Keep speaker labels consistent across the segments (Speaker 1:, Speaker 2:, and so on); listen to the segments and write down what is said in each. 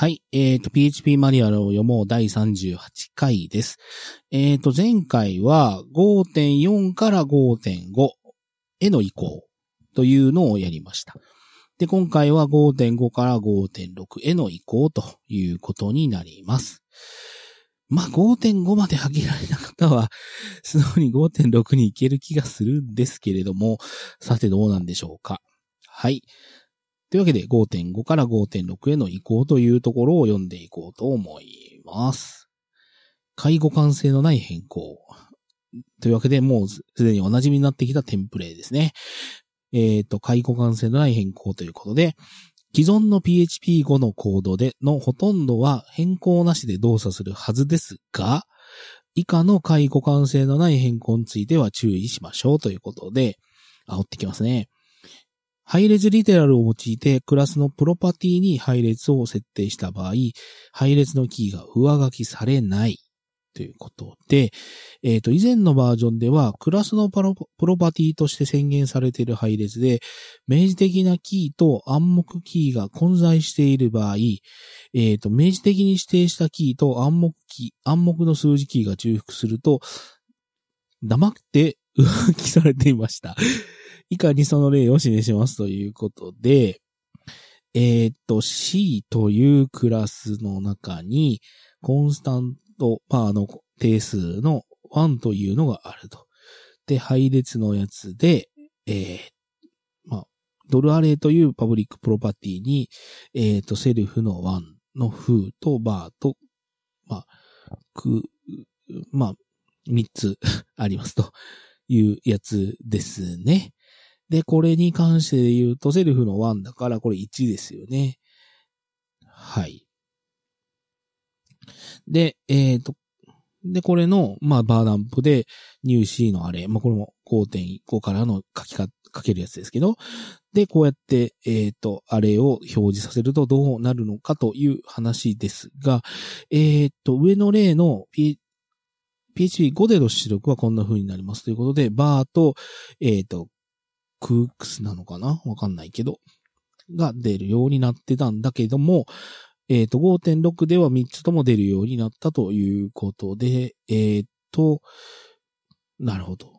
Speaker 1: はい。えっ、と、PHP マニュアルを読もう第38回です。えっ、と、前回は5.4から5.5への移行というのをやりました。で、今回は5.5から5.6への移行ということになります。まあ、5.5まで上げられた方は、素直に5.6に行ける気がするんですけれども、さてどうなんでしょうか。はい。というわけで5.5から5.6への移行というところを読んでいこうと思います。介護完成のない変更。というわけでもうすでにお馴染みになってきたテンプレですね。えっ、と、介護完成のない変更ということで、既存の PHP5 のコードでのほとんどは変更なしで動作するはずですが、以下の介護完成のない変更については注意しましょうということで、煽ってきますね。配列リテラルを用いてクラスのプロパティに配列を設定した場合、配列のキーが上書きされないということで、えっ、と、以前のバージョンではクラスのプロパティとして宣言されている配列で、明示的なキーと暗黙キーが混在している場合、えっ、と、明示的に指定したキーと暗黙キー、暗黙の数字キーが重複すると、黙って上書きされていました。以下にその例を示しますということで、えっ、と、C というクラスの中に、 constant、まあ、あの、定数の1というのがあると。で、配列のやつで、えー、まあ、ドル array という public プロパティに、えっ、と、 self の1の foo と bar と、まあ、く、まあ、3つ ありますというやつですね。で、これに関して言うと、セルフの1だから、これ1ですよね。はい。で、えっ、と、で、これの、まあ、バーダンプで、入 C のあれ、まあ、これも5.5からの書きか、書けるやつですけど、で、こうやって、えっ、と、あれを表示させるとどうなるのかという話ですが、えっ、と、上の例の P、PHP5 での出力はこんな風になりますということで、バーと、えっ、と、クークスなのかな？わかんないけど、が出るようになってたんだけども、えっ、と、5.6では3つとも出るようになったということで、えっ、と、なるほど。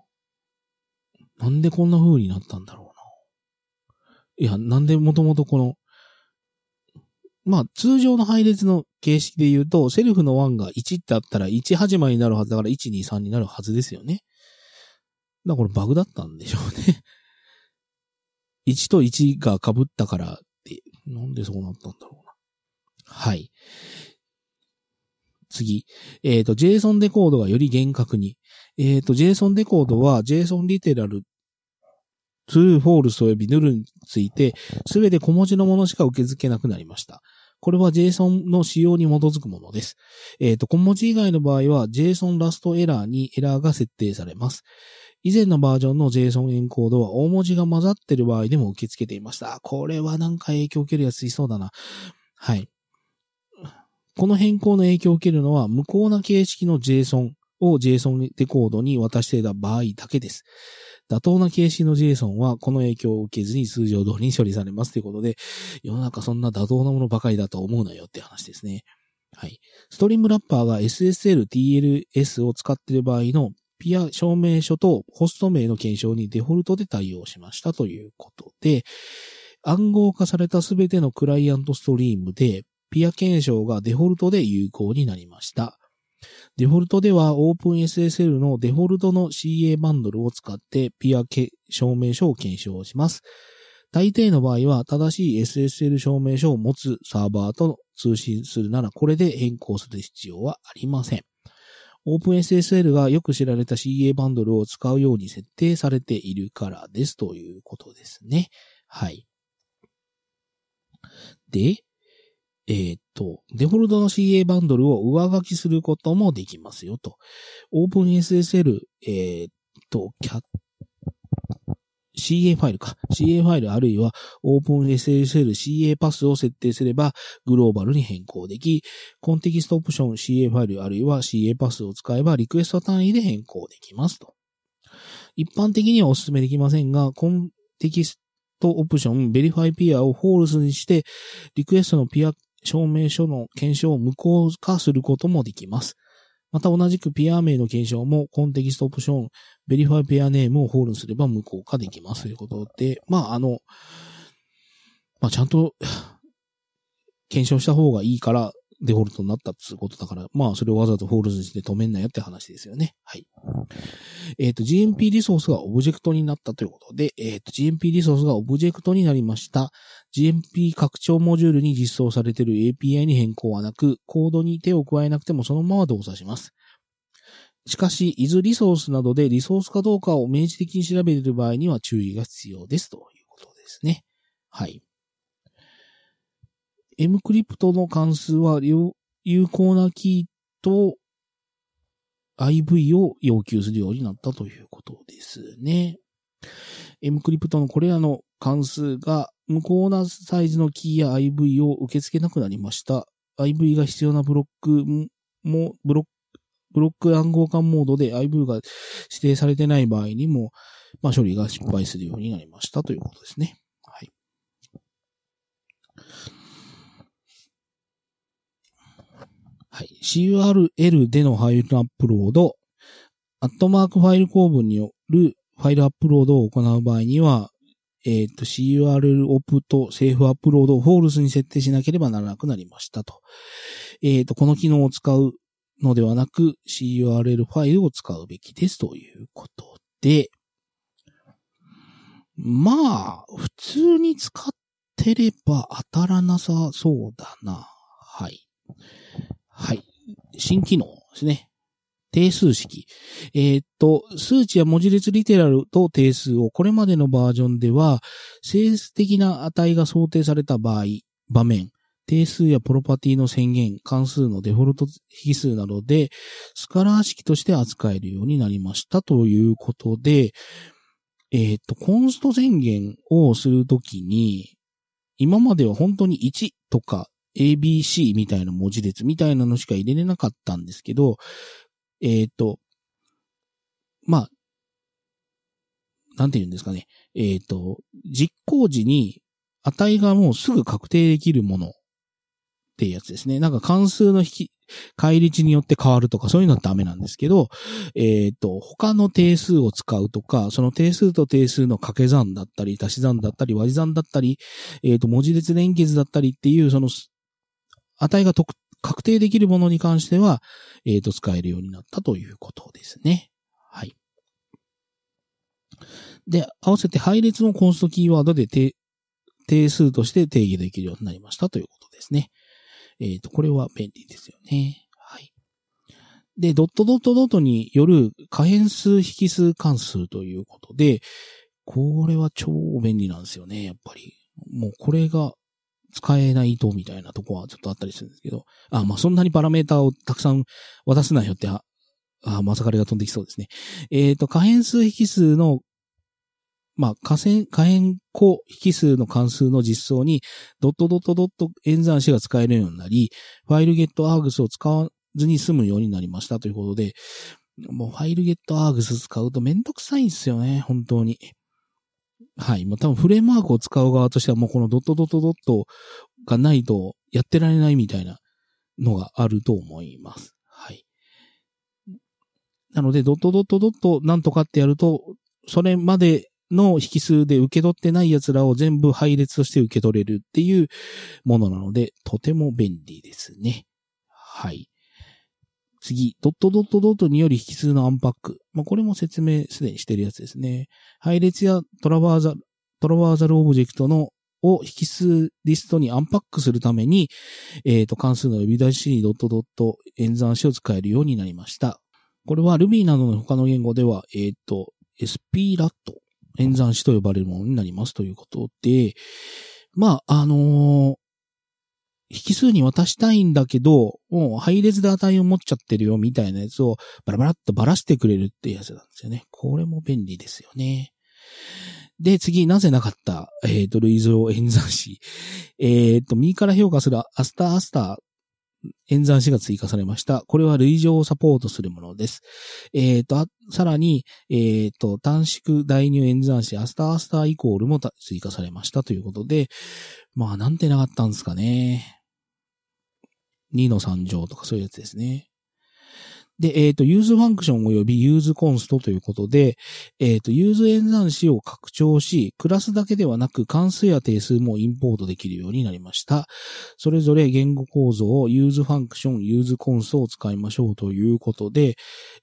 Speaker 1: なんでこんな風になったんだろうな。いや、なんでもともとこの、まあ、通常の配列の形式で言うと、セルフの1が1ってあったら1始まりになるはずだから1、2、3になるはずですよね。だからこれバグだったんでしょうね。1と1が被ったからって、なんでそうなったんだろうな。はい。次。えっ、と、JSON デコードがより厳格に。えっ、と、JSON デコードは JSON リテラル true, false 及び null について、すべて小文字のものしか受け付けなくなりました。これは JSON の仕様に基づくものです。えっ、と、小文字以外の場合は JSON ラストエラーにエラーが設定されます。以前のバージョンの JSON エンコードは大文字が混ざってる場合でも受け付けていました。これはなんか影響を受けるやついそうだな。はい。この変更の影響を受けるのは無効な形式の JSON を JSON デコードに渡していた場合だけです。妥当な形式の JSON はこの影響を受けずに通常通りに処理されますということで、世の中そんな妥当なものばかりだと思うなよって話ですね。はい。ストリームラッパーが SSL、TLS を使っている場合のピア証明書とホスト名の検証にデフォルトで対応しましたということで、暗号化されたすべてのクライアントストリームで、ピア検証がデフォルトで有効になりました。デフォルトでは OpenSSL のデフォルトの CA バンドルを使ってピア証明書を検証します。大抵の場合は正しい SSL 証明書を持つサーバーと通信するならこれで変更する必要はありません。OpenSSL がよく知られた CA バンドルを使うように設定されているからですということですね。はい。で、えーっと、デフォルトの CA バンドルを上書きすることもできますよと。OpenSSL、えーっと、CA ファイルか。CA ファイルあるいは OpenSSL CA パスを設定すればグローバルに変更でき、コンテキストオプション CA ファイルあるいは CA パスを使えばリクエスト単位で変更できますと。一般的にはお勧めできませんが、コンテキストオプション、 verify peer を false にして、リクエストのピア証明書の検証を無効化することもできます。また同じくピア名の検証もコンテキストオプション、 verify peer name を false すれば無効化できます。ということで、まああの、まあちゃんと 検証した方がいいからデフォルトになったってことだから、まあそれをわざと false にして止めんなよって話ですよね。はい。えっ、ー、と、GMP リソースがオブジェクトになったということで、えっ、ー、と、GMP リソースがオブジェクトになりました。GMP 拡張モジュールに実装されている API に変更はなく、コードに手を加えなくてもそのまま動作します。しかし、 is resource などでリソースかどうかを明示的に調べている場合には注意が必要ですということですね。はい。 mcrypt の関数は有効なキーと IV を要求するようになったということですね。エムクリプトのこれらの関数が無効なサイズのキーや IV を受け付けなくなりました。IV が必要なブロックも、ブロック、ブロック暗号化モードで IV が指定されてない場合にも、まあ処理が失敗するようになりましたということですね。はい。はい。CURL でのファイルアップロード、アットマークファイル構文によるファイルアップロードを行う場合には、えっ、ー、と、CURL オプトセーフアップロードをフォールスに設定しなければならなくなりましたと。えっ、ー、と、この機能を使うのではなく、CURL ファイルを使うべきですということで、まあ、普通に使ってれば当たらなさそうだな。はい。はい。新機能ですね。定数式。えー、っと、数値や文字列リテラルと定数をこれまでのバージョンでは、整数的な値が想定された場合、場面、定数やプロパティの宣言、関数のデフォルト引数などで、スカラー式として扱えるようになりましたということで、えー、っと、コンスト宣言をするときに、今までは本当に1とか ABC みたいな文字列みたいなのしか入れれなかったんですけど、えっ、ー、と、まあ、なんて言うんですかね。えっ、ー、と、実行時に値がもうすぐ確定できるものっていうやつですね。なんか関数の引き、返り値によって変わるとかそういうのはダメなんですけど、えっ、ー、と、他の定数を使うとか、その定数と定数の掛け算だったり、足し算だったり、割り算だったり、えっ、ー、と、文字列連結だったりっていう、その、値が特確定できるものに関しては、えっ、ー、と、使えるようになったということですね。はい。で、合わせて配列のコンストキーワードで定定数として定義できるようになりましたということですね。えっ、ー、と、これは便利ですよね。はい。で、ドットドットドットによる可変数引数関数ということで、これは超便利なんですよね、やっぱり。もうこれが使えないとみたいなとこはちょっとあったりするんですけど、あ、まあ、そんなにパラメータをたくさん渡すなよって、あ、あまさかれが飛んできそうですね。えっ、ー、と、可変数引数の、まあ、可変、可変個引数の関数の実装に、ドットドットドット演算子が使えるようになり、ファイルゲットアーグスを使わずに済むようになりましたということで、もうファイルゲットアーグス使うとめんどくさいんですよね、本当に。はい。もう多分フレームワークを使う側としてはもうこのドットドットドットがないとやってられないみたいなのがあると思います。はい。なので、ドットドットドットなんとかってやると、それまでの引数で受け取ってない奴らを全部配列として受け取れるっていうものなので、とても便利ですね。はい。次、ドットドットドットにより引数のアンパック。まあ、これも説明すでにしてるやつですね。配列や Traversable、Traversable オブジェクトのを引数リストにアンパックするために、えっ、ー、と、関数の呼び出しにドットドット演算子を使えるようになりました。これは Ruby などの他の言語では、えっ、ー、と、 splat 演算子と呼ばれるものになりますということで、まあ、あのー、引数に渡したいんだけど、もう配列で値を持っちゃってるよみたいなやつをバラバラっとばらしてくれるっていうやつなんですよね。これも便利ですよね。で、次、なぜなかった、えっ、ー、と、類像演算子。えっ、ー、と、右から評価するアスターアスター演算子が追加されました。これは類情をサポートするものです。えっ、ー、と、さらに、えっ、ー、と、短縮代入演算子アスターアスターイコールも追加されましたということで、まあ、なんてなかったんですかね。2の3乗とかそういうやつですね。で、えっ、ー、と、 use function 及び use const ということで、えっ、ー、と、 use 演算子を拡張し、クラスだけではなく関数や定数もインポートできるようになりました。それぞれ言語構造を use function、use const を使いましょうということで、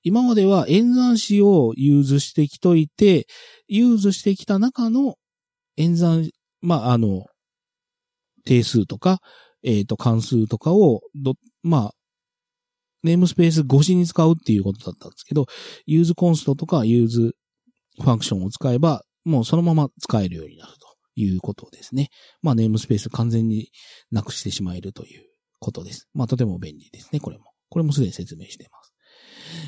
Speaker 1: 今までは演算子を use してきといて、 use してきた中の演算、まあ、あの、定数とか、えっ、ー、と、関数とかを、どまあ、 namespace 越しに使うっていうことだったんですけど、 use const とか use function を使えば、もうそのまま使えるようになるということですね。まあ namespace 完全になくしてしまえるということです。まあとても便利ですね、これも。これもすでに説明しています。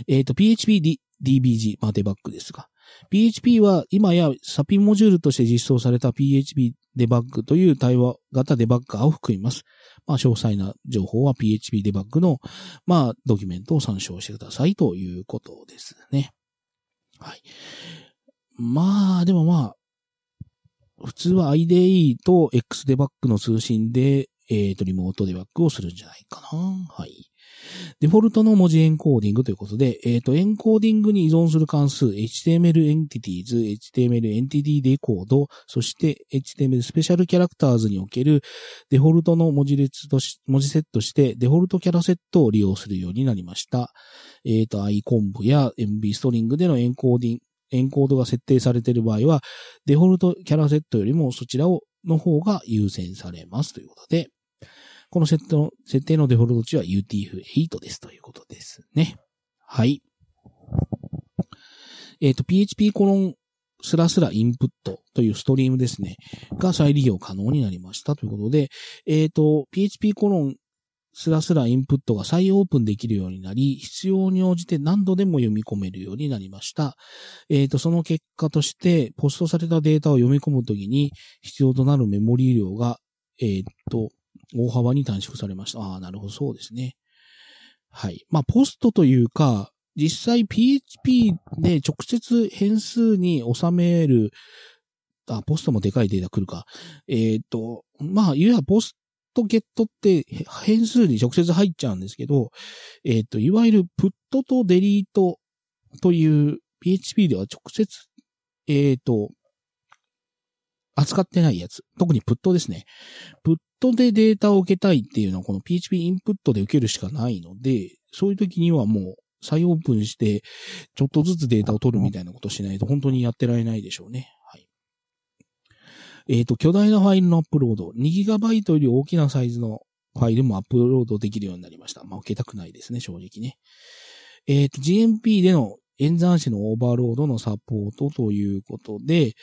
Speaker 1: えっ、ー、と、PHP DBG、まあデバッグですが、PHP は今や SAP モジュールとして実装された PHP デバッグという対話型デバッガーを含みます。まあ、詳細な情報は PHP デバッグの、まあ、ドキュメントを参照してくださいということですね。はい。まあ、でもまあ、普通は IDE と X デバッグの通信で、えっ、ー、と、リモートデバッグをするんじゃないかな。はい。デフォルトの文字エンコーディングということで、えっ、ー、と、エンコーディングに依存する関数、HTML entities、HTML entity decode、そして HTML スペシャルキャラクターズにおけるデフォルトの文字列とし、文字セットして default charset を利用するようになりました。えっ、ー、と、アイコンブや MB ストリングでのエンコーディング、エンコードが設定されている場合は、デフォルトキャラセットよりもそちらを、の方が優先されますということで、この設定の、設定のデフォルト値は UTF-8 ですということですね。はい。えっ、ー、と、PHP コロンスラスラインプットというストリームですね。が再利用可能になりましたということで、えっ、ー、と、PHP コロンスラスラインプットが再オープンできるようになり、必要に応じて何度でも読み込めるようになりました。えっ、ー、と、その結果として、ポストされたデータを読み込むときに必要となるメモリー量が、えっ、ー、と、大幅に短縮されました。ああ、なるほど、そうですね。はい。まあ、ポストというか、実際 PHP で直接変数に収める、あ、ポストもでかいデータ来るか。えっ、ー、と、まあ、いわゆるポストゲットって変数に直接入っちゃうんですけど、えっ、ー、と、いわゆるプットとデリートという PHP では直接、えっ、ー、と、扱ってないやつ。特にプットですね。プットでデータを受けたいっていうのはこの PHP インプットで受けるしかないので、そういう時にはもう再オープンして、ちょっとずつデータを取るみたいなことしないと本当にやってられないでしょうね。はい。えっ、ー、と、巨大なファイルのアップロード。2GB より大きなサイズのファイルもアップロードできるようになりました。まあ、受けたくないですね、正直ね。えっ、ー、と、GMP での演算子のオーバーロードのサポートということで、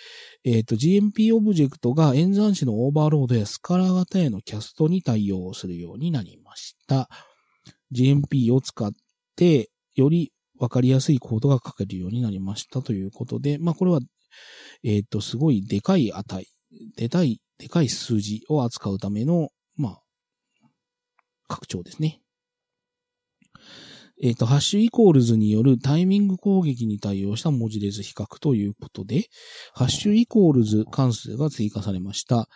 Speaker 1: えっ、ー、と、GMP オブジェクトが演算子のオーバーロードやスカラー型へのキャストに対応するようになりました。GMP を使って、よりわかりやすいコードが書けるようになりましたということで、まあ、これは、えっ、ー、と、すごいでかい値、でかい、でかい数字を扱うための、まあ、拡張ですね。えっ、ー、と、ハッシュイコールズによるタイミング攻撃に対応した文字列比較ということで、ハッシュイコールズ関数が追加されました。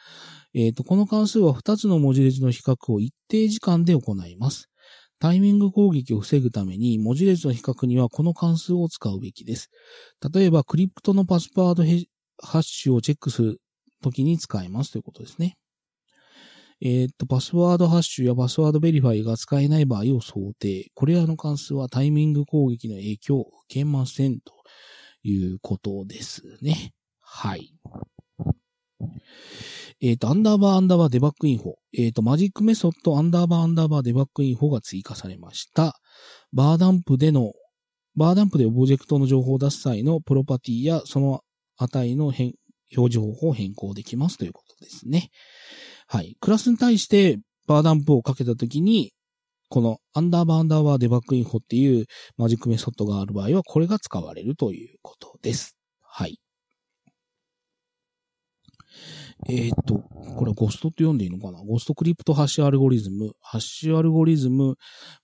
Speaker 1: えっ、ー、と、この関数は2つの文字列の比較を一定時間で行います。タイミング攻撃を防ぐために文字列の比較にはこの関数を使うべきです。例えば、 crypt のパスワードハッシュをチェックするときに使えますということですね。えっ、と、 password hash や password verify が使えない場合を想定。これらの関数はタイミング攻撃の影響を受けませんということですね。はい。えっ、と、アンダーバーアンダーバー debug info。えっ、と、マジックメソッドアンダーバーアンダーバー debug info が追加されました。var dump での、 var dump でオブジェクトの情報を出す際のプロパティやその値の表示方法を変更できますということですね。はい。クラスに対して var dump をかけたときに、このアンダーバーアンダーバー debug info っていうマジックメソッドがある場合は、これが使われるということです。はい。えー、っと、これゴストって読んでいいのかな？ゴスト crypto ハッシュアルゴリズム、ハッシュアルゴリズム、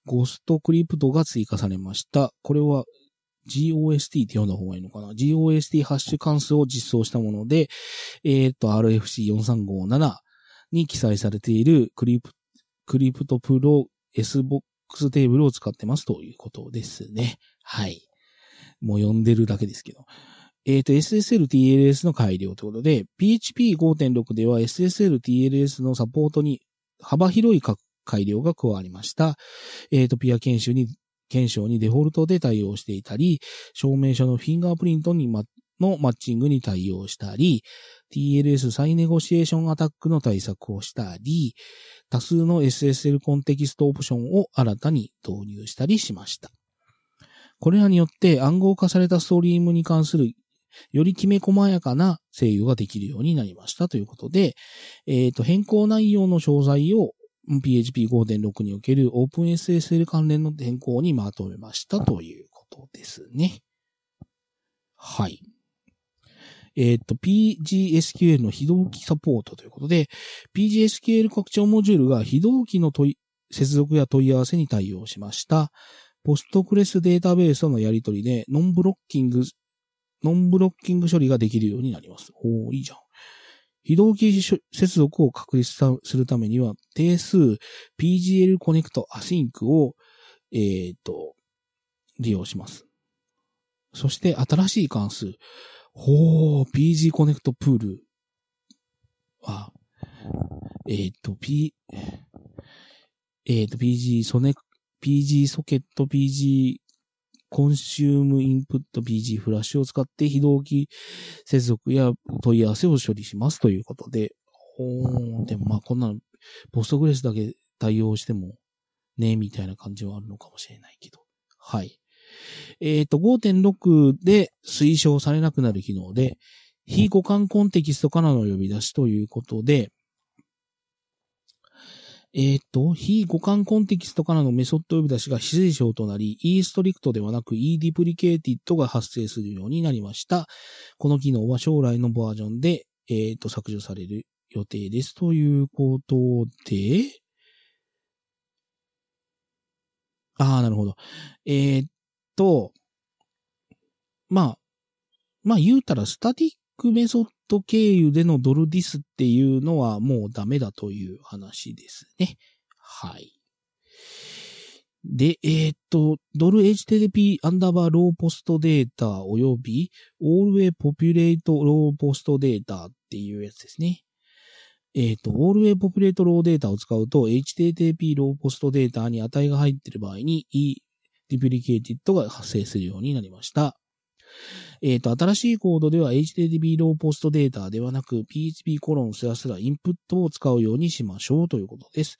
Speaker 1: ゴストクリプトが追加されました。これは GOST って読んだ方がいいのかな ?GOST ハッシュ関数を実装したもので、えー、っと、RFC4357、に記載されているクリプクリプトプロ、SBOX テーブルを使ってますということですね。はい。もう読んでるだけですけど。えっ、ー、と、SSL TLS の改良ということで、PHP5.6 では SSL TLS のサポートに幅広い改良が加わりました。えっ、ー、と、ピア研修に、検証にデフォルトで対応していたり、証明書のフィンガープリントに、ま、のマッチングに対応したり、TLS 再ネゴシエーションアタックの対策をしたり、多数の SSL コンテキストオプションを新たに導入したりしました。これらによって暗号化されたストリームに関するよりきめ細やかな制御ができるようになりましたということで、えっ、ー、と、変更内容の詳細を PHP5.6 における OpenSSL 関連の変更にまとめましたということですね。はい。えっ、ー、と、PGSQL の非同期サポートということで、PGSQL 拡張モジュールが非同期の問い、接続や問い合わせに対応しました。ポストクレスデータベースとのやり取りで、ノンブロッキング、ノンブロッキング処理ができるようになります。おー、いいじゃん。非同期接続を確立するためには、定数 PGSQL connect async を、えっ、ー、と、利用します。そして新しい関数、ほー、PG connect poll は、えっ、ー、と、P、えっ、ー、と、PG ソネ、PG socket PG コンシュームインプット PG フラッシュを使って非同期接続や問い合わせを処理しますということで、ほー、でもまあこんなの、ポストグレスだけ対応してもね、みたいな感じはあるのかもしれないけど。はい。えっ、ー、と、5.6で推奨されなくなる機能で、非互換コンテキストからの呼び出しということで、えっ、ー、と、非互換コンテキストからのメソッド呼び出しが非推奨となり、e ストリクトではなく e ディプリケーティッドが発生するようになりました。この機能は将来のバージョンで、えっ、ー、と、削除される予定です。ということで、ああ、なるほど。えー、と、まあ、まあ言うたらスタティックメソッド経由でのドルディスっていうのはもうダメだという話ですね。はい。で、えー、っと、ドル HTTP アンダーバーローポストデータ及び Allway Populate ローポストデータっていうやつですね。えっ、と、Allway Populate ローデータを使うと HTTP ローポストデータに値が入っている場合に deprecated が発生するようになりました。えっ、ー、と、新しいコードでは HTTP raw post data ではなく PHP コロンスラスラインプットを使うようにしましょうということです。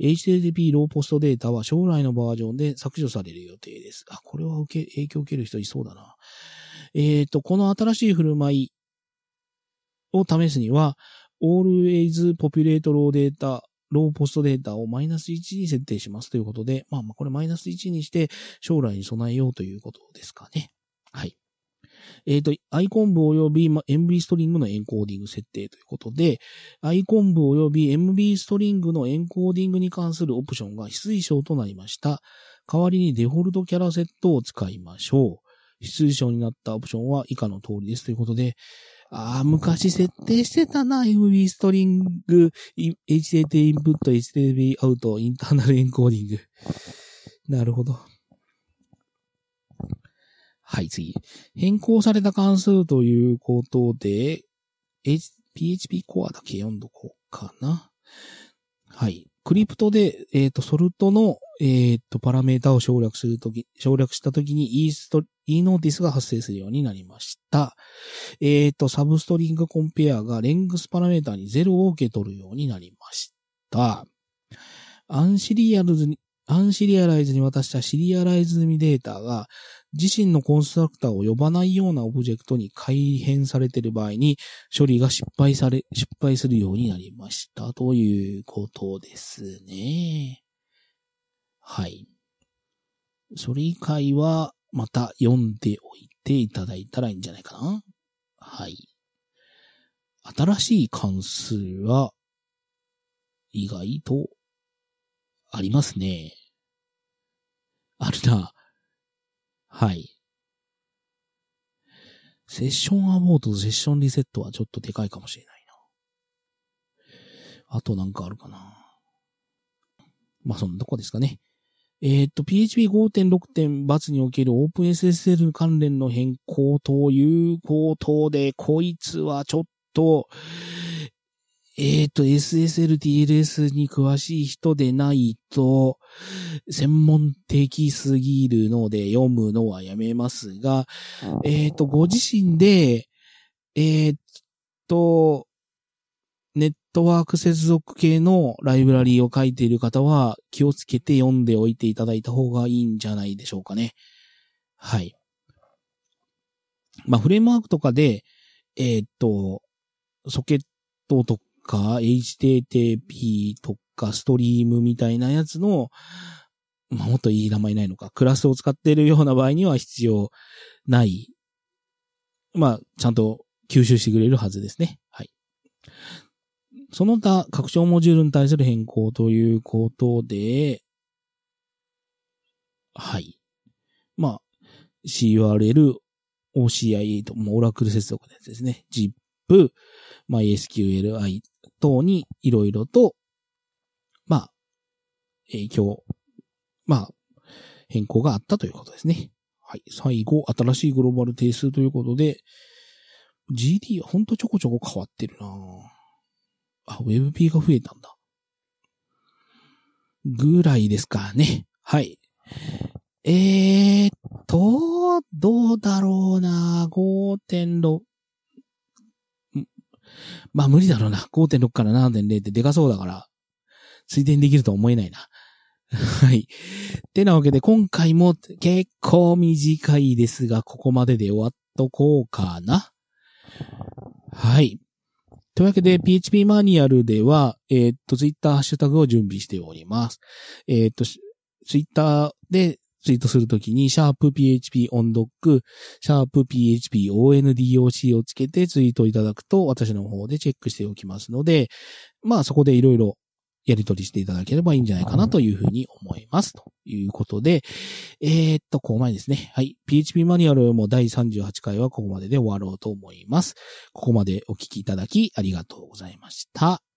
Speaker 1: HTTP ローポストデータは将来のバージョンで削除される予定です。あ、これは受け、影響を受ける人いそうだな。えっ、ー、と、この新しい振る舞いを試すには、always populate raw data ローポストデータをマイナス1に設定しますということで、まあまあこれマイナス1にして将来に備えようということですかね。はい。えっ、ー、と、アイコン部及び MB ストリングのエンコーディング設定ということで、アイコン部及び MB ストリングのエンコーディングに関するオプションが非推奨となりました。代わりにデフォルトキャラセットを使いましょう。非推奨になったオプションは以下の通りですということで、ああ、昔設定してたな、MB ストリング、HTTP インプット、HTTP アウト、インターナルエンコーディング。なるほど。はい、次。変更された関数ということで、H、PHP コアだけ読んどこうかな。はい。 crypt で、えっ、ー、と、 salt の、えっ、ー、と、パラメータを省略するとき、省略したときに e スト、e ノーティスが発生するようになりました。えっ、ー、と、 substring compare が length パラメータに0を受け取るようになりました。 unserialize に、 unserialize に渡したシリアライズ済みデータが自身のコンストラクターを呼ばないようなオブジェクトに改変されている場合に処理が失敗され、失敗するようになりましたということですね。はい。それ以外はまた読んでおいていただいたらいいんじゃないかな。はい。新しい関数は意外とありますね。あるな。はい。セッションアボートとセッションリセットはちょっとでかいかもしれないな。あとなんかあるかな。まあ、そんなとこですかね。えっ、と、PHP5.6 点バツにおける OpenSSL 関連の変更ということで、こいつはちょっと、えっ、と、SSL、TLS に詳しい人でないと、専門的すぎるので読むのはやめますが、えっ、と、ご自身で、えっ、と、ネットワーク接続系のライブラリーを書いている方は気をつけて読んでおいていただいた方がいいんじゃないでしょうかね。はい。まあ、フレームワークとかで、えっ、と、ソケットとか、HTTP とか、ストリームみたいなやつの、まあ、もっといい名前ないのか、クラスを使っているような場合には必要ない。まあ、ちゃんと吸収してくれるはずですね。はい。その他、拡張モジュールに対する変更ということで、はい。まあ、CURL、OCI8、オラクル接続のやつですね。ZIP、MySQLi 等にいろいろと、まあ、影響、まあ、変更があったということですね。はい。最後、新しいグローバル定数ということで、GD はほんとちょこちょこ変わってるなぁあ、WebP が増えたんだ。ぐらいですかね。はい。えーっと、どうだろうな5.6。まあ無理だろうな。5.6から7.0ってでかそうだから、ついできると思えないな。はい。てなわけで今回も結構短いですが、ここまでで終わっとこうかな。はい。というわけで、PHP マニュアルでは、えー、っと、ツイッターハッシュタグを準備しております。えー、っと、ツイッターでツイートするときに、シャープ PHP オンドック、シャープ PHP ONDOC をつけてツイートいただくと、私の方でチェックしておきますので、まあそこでいろいろやり取りしていただければいいんじゃないかなというふうに思います。ということで、えー、っと、ここまでですね。はい。PHP マニュアルも第38回はここまでで終わろうと思います。ここまでお聞きいただきありがとうございました。